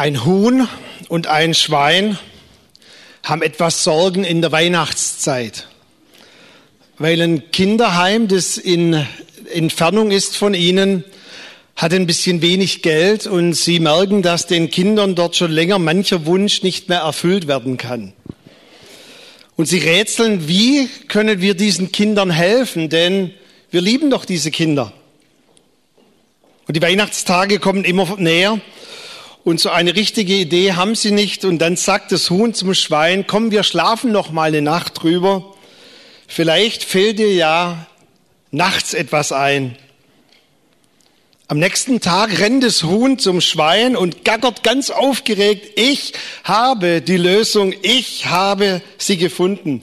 Ein Huhn und ein Schwein haben etwas Sorgen in der Weihnachtszeit, weil ein Kinderheim, das in Entfernung ist von ihnen, hat ein bisschen wenig Geld und sie merken, dass den Kindern dort schon länger mancher Wunsch nicht mehr erfüllt werden kann. Und sie rätseln, wie können wir diesen Kindern helfen, denn wir lieben doch diese Kinder. Und die Weihnachtstage kommen immer näher und so eine richtige Idee haben sie nicht. Und dann sagt das Huhn zum Schwein, komm, wir schlafen noch mal eine Nacht drüber. Vielleicht fällt dir ja nachts etwas ein. Am nächsten Tag rennt das Huhn zum Schwein und gackert ganz aufgeregt, ich habe die Lösung, ich habe sie gefunden.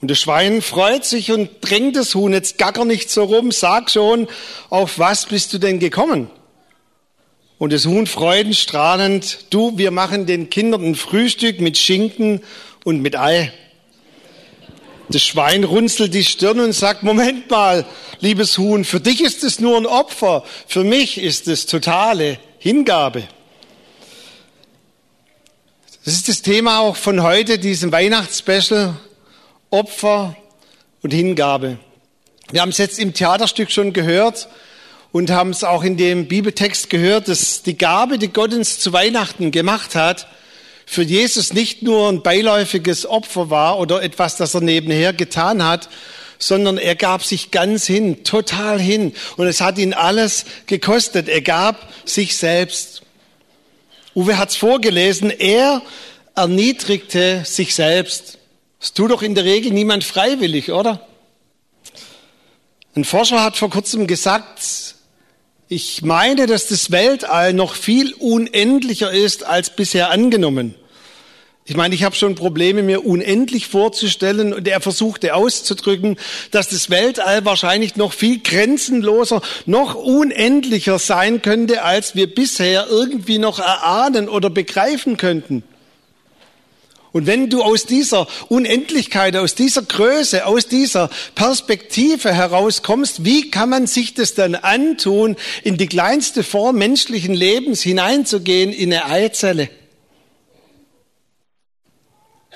Und das Schwein freut sich und drängt das Huhn, jetzt gacker nicht so rum, sag schon, auf was bist du denn gekommen? Und das Huhn freudenstrahlend, du, wir machen den Kindern ein Frühstück mit Schinken und mit Ei. Das Schwein runzelt die Stirn und sagt, Moment mal, liebes Huhn, für dich ist es nur ein Opfer, für mich ist es totale Hingabe. Das ist das Thema auch von heute, diesem Weihnachtsspecial, Opfer und Hingabe. Wir haben es jetzt im Theaterstück schon gehört und haben es auch in dem Bibeltext gehört, dass die Gabe, die Gott uns zu Weihnachten gemacht hat, für Jesus nicht nur ein beiläufiges Opfer war oder etwas, das er nebenher getan hat, sondern er gab sich ganz hin, total hin. Und es hat ihn alles gekostet. Er gab sich selbst. Uwe hat's vorgelesen. Er erniedrigte sich selbst. Das tut doch in der Regel niemand freiwillig, oder? Ein Forscher hat vor kurzem gesagt, ich meine, dass das Weltall noch viel unendlicher ist als bisher angenommen. Ich meine, ich habe schon Probleme, mir unendlich vorzustellen und er versuchte auszudrücken, dass das Weltall wahrscheinlich noch viel grenzenloser, noch unendlicher sein könnte, als wir bisher irgendwie noch erahnen oder begreifen könnten. Und wenn du aus dieser Unendlichkeit, aus dieser Größe, aus dieser Perspektive herauskommst, wie kann man sich das dann antun, in die kleinste Form menschlichen Lebens hineinzugehen, in eine Eizelle?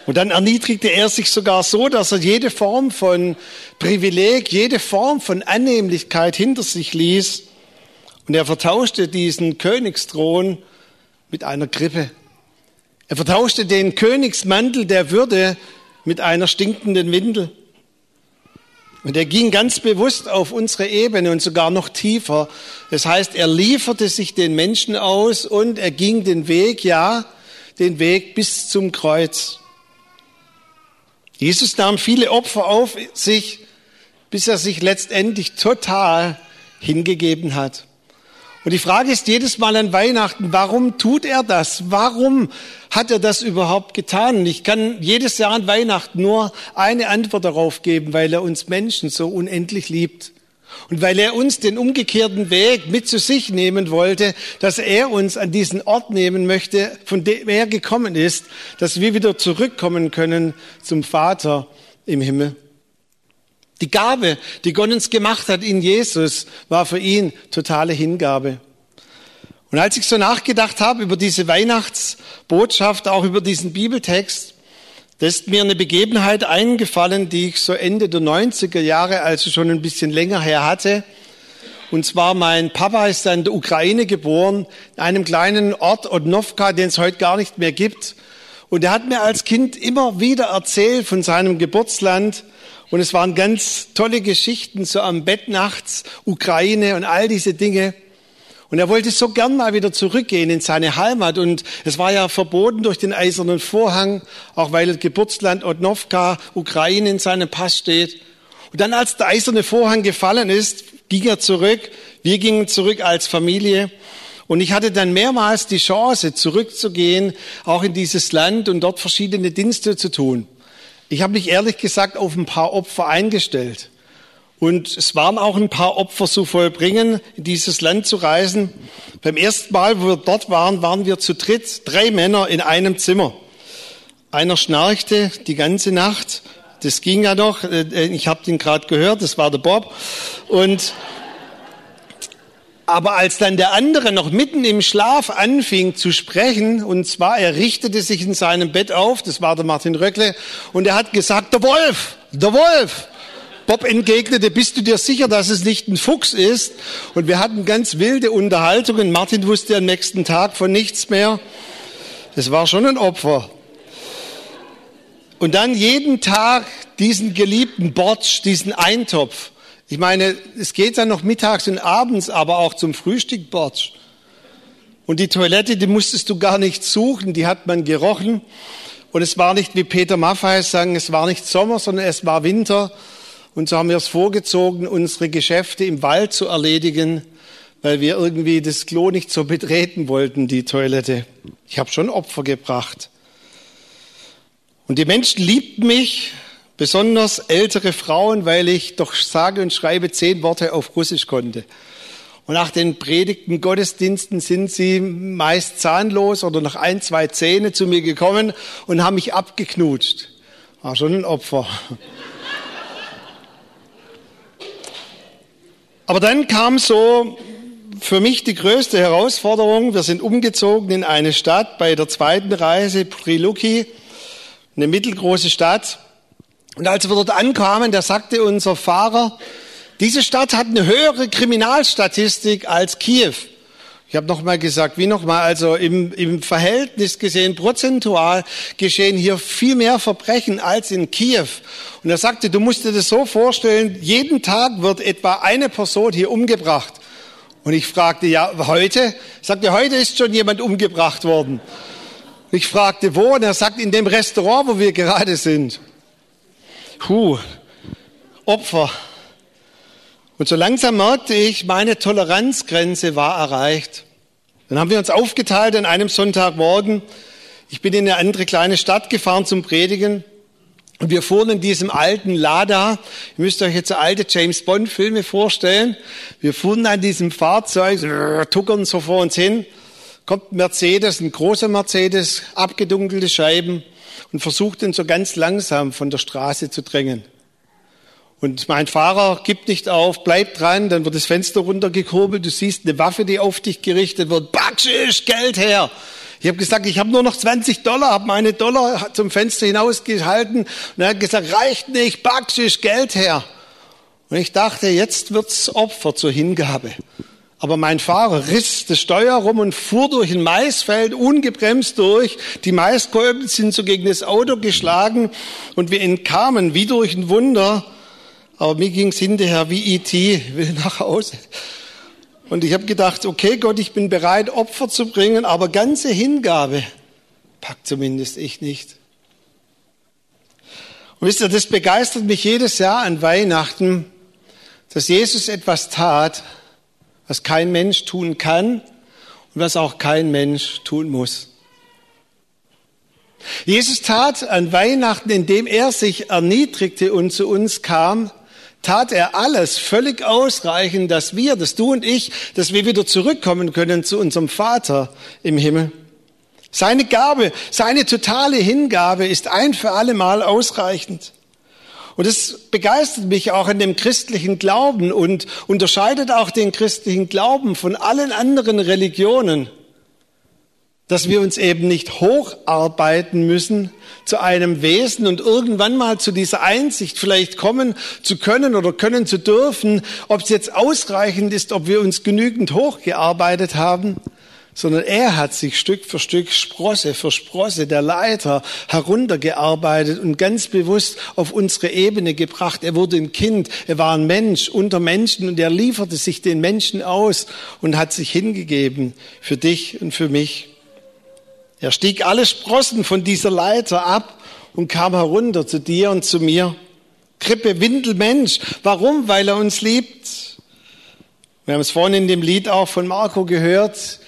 Und dann erniedrigte er sich sogar so, dass er jede Form von Privileg, jede Form von Annehmlichkeit hinter sich ließ. Und er vertauschte diesen Königsthron mit einer Krippe. Er vertauschte den Königsmantel der Würde mit einer stinkenden Windel. Und er ging ganz bewusst auf unsere Ebene und sogar noch tiefer. Das heißt, er lieferte sich den Menschen aus und er ging den Weg, ja, den Weg bis zum Kreuz. Jesus nahm viele Opfer auf sich, bis er sich letztendlich total hingegeben hat. Und die Frage ist jedes Mal an Weihnachten, warum tut er das? Warum hat er das überhaupt getan? Und ich kann jedes Jahr an Weihnachten nur eine Antwort darauf geben, weil er uns Menschen so unendlich liebt. Und weil er uns den umgekehrten Weg mit zu sich nehmen wollte, dass er uns an diesen Ort nehmen möchte, von dem er gekommen ist, dass wir wieder zurückkommen können zum Vater im Himmel. Die Gabe, die Gott uns gemacht hat in Jesus, war für ihn totale Hingabe. Und als ich so nachgedacht habe über diese Weihnachtsbotschaft, auch über diesen Bibeltext, da ist mir eine Begebenheit eingefallen, die ich so Ende der 90er Jahre, also schon ein bisschen länger her hatte. Und zwar mein Papa ist in der Ukraine geboren, in einem kleinen Ort Odnovka, den es heute gar nicht mehr gibt. Und er hat mir als Kind immer wieder erzählt von seinem Geburtsland. Und es waren ganz tolle Geschichten, so am Bett nachts, Ukraine und all diese Dinge. Und er wollte so gern mal wieder zurückgehen in seine Heimat. Und es war ja verboten durch den eisernen Vorhang, auch weil Geburtsland Odnovka, Ukraine in seinem Pass steht. Und dann, als der eiserne Vorhang gefallen ist, ging er zurück. Wir gingen zurück als Familie. Und ich hatte dann mehrmals die Chance, zurückzugehen, auch in dieses Land und dort verschiedene Dienste zu tun. Ich habe mich ehrlich gesagt auf ein paar Opfer eingestellt. Und es waren auch ein paar Opfer zu vollbringen, in dieses Land zu reisen. Beim ersten Mal, wo wir dort waren, waren wir zu dritt, drei Männer in einem Zimmer. Einer schnarchte die ganze Nacht. Das ging ja noch. Äh, ich habe den gerade gehört. Das war der Bob. Und Aber als dann der andere noch mitten im Schlaf anfing zu sprechen, und zwar er richtete sich in seinem Bett auf, das war der Martin Röckle, und er hat gesagt, der Wolf, der Wolf. Bob entgegnete, bist du dir sicher, dass es nicht ein Fuchs ist? Und wir hatten ganz wilde Unterhaltungen. Martin wusste am nächsten Tag von nichts mehr. Das war schon ein Opfer. Und dann jeden Tag diesen geliebten Bortsch, diesen Eintopf. Ich meine, es geht dann noch mittags und abends, aber auch zum Frühstück Bortsch. Und die Toilette, die musstest du gar nicht suchen, die hat man gerochen. Und es war nicht, wie Peter Maffay sagen, es war nicht Sommer, sondern es war Winter. Und so haben wir es vorgezogen, unsere Geschäfte im Wald zu erledigen, weil wir irgendwie das Klo nicht so betreten wollten, die Toilette. Ich habe schon Opfer gebracht. Und die Menschen liebten mich, besonders ältere Frauen, weil ich doch sage und schreibe zehn Worte auf Russisch konnte. Und nach den predigten Gottesdiensten sind sie meist zahnlos oder noch ein, zwei Zähne zu mir gekommen und haben mich abgeknutscht. War schon ein Opfer. Aber dann kam so für mich die größte Herausforderung. Wir sind umgezogen in eine Stadt bei der zweiten Reise, Priluki, eine mittelgroße Stadt. Und als wir dort ankamen, da sagte unser Fahrer, diese Stadt hat eine höhere Kriminalstatistik als Kiew. Ich habe nochmal gesagt, wie nochmal, also im, im Verhältnis gesehen, prozentual geschehen hier viel mehr Verbrechen als in Kiew. Und er sagte, du musst dir das so vorstellen, jeden Tag wird etwa eine Person hier umgebracht. Und ich fragte, ja, heute? Er sagte, heute ist schon jemand umgebracht worden. Ich fragte, wo? Und er sagt, in dem Restaurant, wo wir gerade sind. Puh, Opfer. Und so langsam merkte ich, meine Toleranzgrenze war erreicht. Dann haben wir uns aufgeteilt an einem Sonntagmorgen. Ich bin in eine andere kleine Stadt gefahren zum Predigen. Und wir fuhren in diesem alten Lada. Ihr müsst euch jetzt alte James Bond Filme vorstellen. Wir fuhren an diesem Fahrzeug, tuckern so vor uns hin. Kommt Mercedes, ein großer Mercedes, abgedunkelte Scheiben und versucht ihn so ganz langsam von der Straße zu drängen. Und mein Fahrer gibt nicht auf, bleibt dran, dann wird das Fenster runtergekurbelt, du siehst eine Waffe, die auf dich gerichtet wird, Batschisch, Geld her. Ich habe gesagt, ich habe nur noch 20 Dollar, habe meine Dollar zum Fenster hinausgehalten und er hat gesagt, reicht nicht, Batschisch, Geld her. Und ich dachte, jetzt wird's Opfer zur Hingabe. Aber mein Fahrer riss das Steuer rum und fuhr durch ein Maisfeld ungebremst durch. Die Maiskolben sind so gegen das Auto geschlagen und wir entkamen wie durch ein Wunder aber mir ging es hinterher wie E.T., will nach Hause. Und ich habe gedacht, okay Gott, ich bin bereit, Opfer zu bringen, aber ganze Hingabe packt zumindest ich nicht. Und wisst ihr, das begeistert mich jedes Jahr an Weihnachten, dass Jesus etwas tat, was kein Mensch tun kann und was auch kein Mensch tun muss. Jesus tat an Weihnachten, indem er sich erniedrigte und zu uns kam, tat er alles völlig ausreichend, dass wir, dass du und ich, dass wir wieder zurückkommen können zu unserem Vater im Himmel. Seine Gabe, seine totale Hingabe ist ein für alle Mal ausreichend. Und es begeistert mich auch in dem christlichen Glauben und unterscheidet auch den christlichen Glauben von allen anderen Religionen dass wir uns eben nicht hocharbeiten müssen zu einem Wesen und irgendwann mal zu dieser Einsicht vielleicht kommen zu können oder können zu dürfen, ob es jetzt ausreichend ist, ob wir uns genügend hochgearbeitet haben, sondern er hat sich Stück für Stück, Sprosse für Sprosse, der Leiter, heruntergearbeitet und ganz bewusst auf unsere Ebene gebracht. Er wurde ein Kind, er war ein Mensch unter Menschen und er lieferte sich den Menschen aus und hat sich hingegeben für dich und für mich. Er stieg alle Sprossen von dieser Leiter ab und kam herunter zu dir und zu mir. Krippe, Windelmensch. Warum? Weil er uns liebt. Wir haben es vorhin in dem Lied auch von Marco gehört.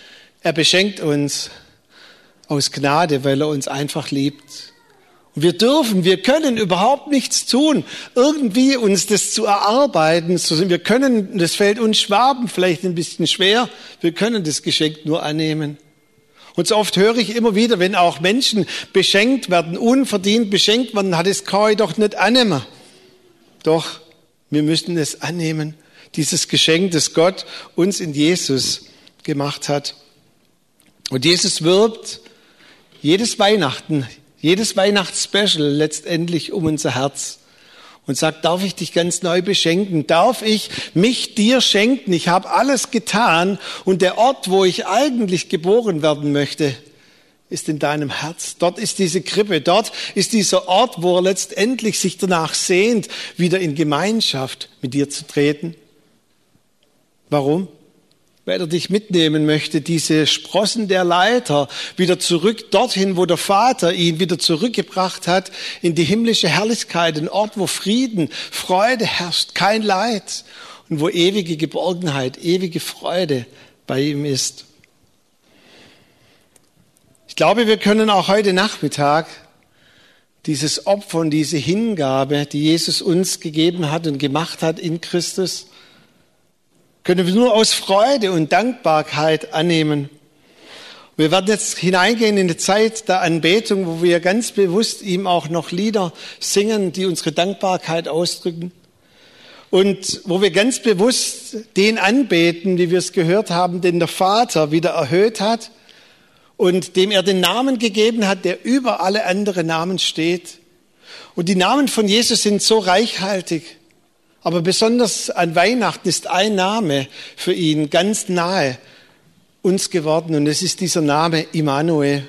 Er beschenkt uns aus Gnade, weil er uns einfach liebt. Und wir dürfen, wir können überhaupt nichts tun, irgendwie uns das zu erarbeiten. Wir können, das fällt uns Schwaben vielleicht ein bisschen schwer, wir können das Geschenk nur annehmen. Und so oft höre ich immer wieder, wenn auch Menschen beschenkt werden, unverdient beschenkt werden, hat es ich doch nicht annehmen. Doch, wir müssen es annehmen. dieses Geschenk, das Gott uns in Jesus gemacht hat. Und Jesus wirbt jedes Weihnachten, jedes Weihnachtsspecial letztendlich um unser Herz und sagt, darf ich dich ganz neu beschenken? Darf ich mich dir schenken? Ich habe alles getan und der Ort, wo ich eigentlich geboren werden möchte, ist in deinem Herz. Dort ist diese Krippe, dort ist dieser Ort, wo er letztendlich sich danach sehnt, wieder in Gemeinschaft mit dir zu treten. Warum? Weil er dich mitnehmen möchte, diese Sprossen der Leiter wieder zurück dorthin, wo der Vater ihn wieder zurückgebracht hat, in die himmlische Herrlichkeit, ein Ort, wo Frieden, Freude herrscht, kein Leid und wo ewige Geborgenheit, ewige Freude bei ihm ist. Ich glaube, wir können auch heute Nachmittag dieses Opfer und diese Hingabe, die Jesus uns gegeben hat und gemacht hat in Christus, können wir nur aus Freude und Dankbarkeit annehmen. Wir werden jetzt hineingehen in die Zeit der Anbetung, wo wir ganz bewusst ihm auch noch Lieder singen, die unsere Dankbarkeit ausdrücken. Und wo wir ganz bewusst den anbeten, wie wir es gehört haben, den der Vater wieder erhöht hat und dem er den Namen gegeben hat, der über alle anderen Namen steht. Und die Namen von Jesus sind so reichhaltig. Aber besonders an Weihnachten ist ein Name für ihn ganz nahe uns geworden und es ist dieser Name Immanuel.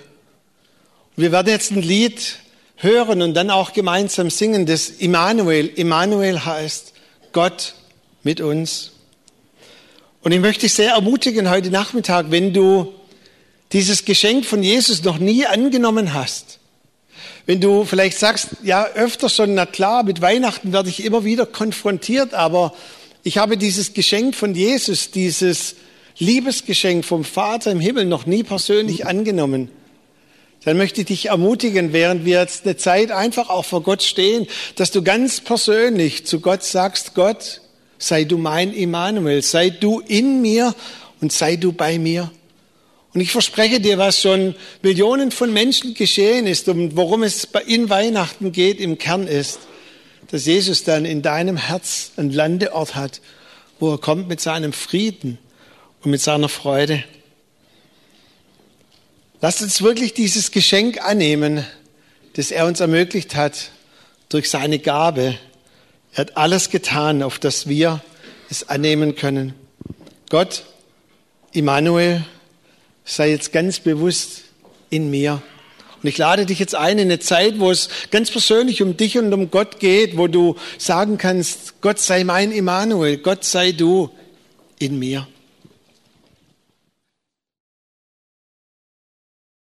Wir werden jetzt ein Lied hören und dann auch gemeinsam singen, das Immanuel. Immanuel heißt Gott mit uns. Und ich möchte dich sehr ermutigen heute Nachmittag, wenn du dieses Geschenk von Jesus noch nie angenommen hast, wenn du vielleicht sagst, ja, öfter schon, na klar, mit Weihnachten werde ich immer wieder konfrontiert, aber ich habe dieses Geschenk von Jesus, dieses Liebesgeschenk vom Vater im Himmel noch nie persönlich angenommen. Dann möchte ich dich ermutigen, während wir jetzt eine Zeit einfach auch vor Gott stehen, dass du ganz persönlich zu Gott sagst, Gott, sei du mein Immanuel, sei du in mir und sei du bei mir. Und ich verspreche dir, was schon Millionen von Menschen geschehen ist und worum es in Weihnachten geht, im Kern ist, dass Jesus dann in deinem Herz einen Landeort hat, wo er kommt mit seinem Frieden und mit seiner Freude. Lasst uns wirklich dieses Geschenk annehmen, das er uns ermöglicht hat durch seine Gabe. Er hat alles getan, auf das wir es annehmen können. Gott, Immanuel, sei jetzt ganz bewusst in mir. Und ich lade dich jetzt ein in eine Zeit, wo es ganz persönlich um dich und um Gott geht, wo du sagen kannst, Gott sei mein Immanuel, Gott sei du in mir.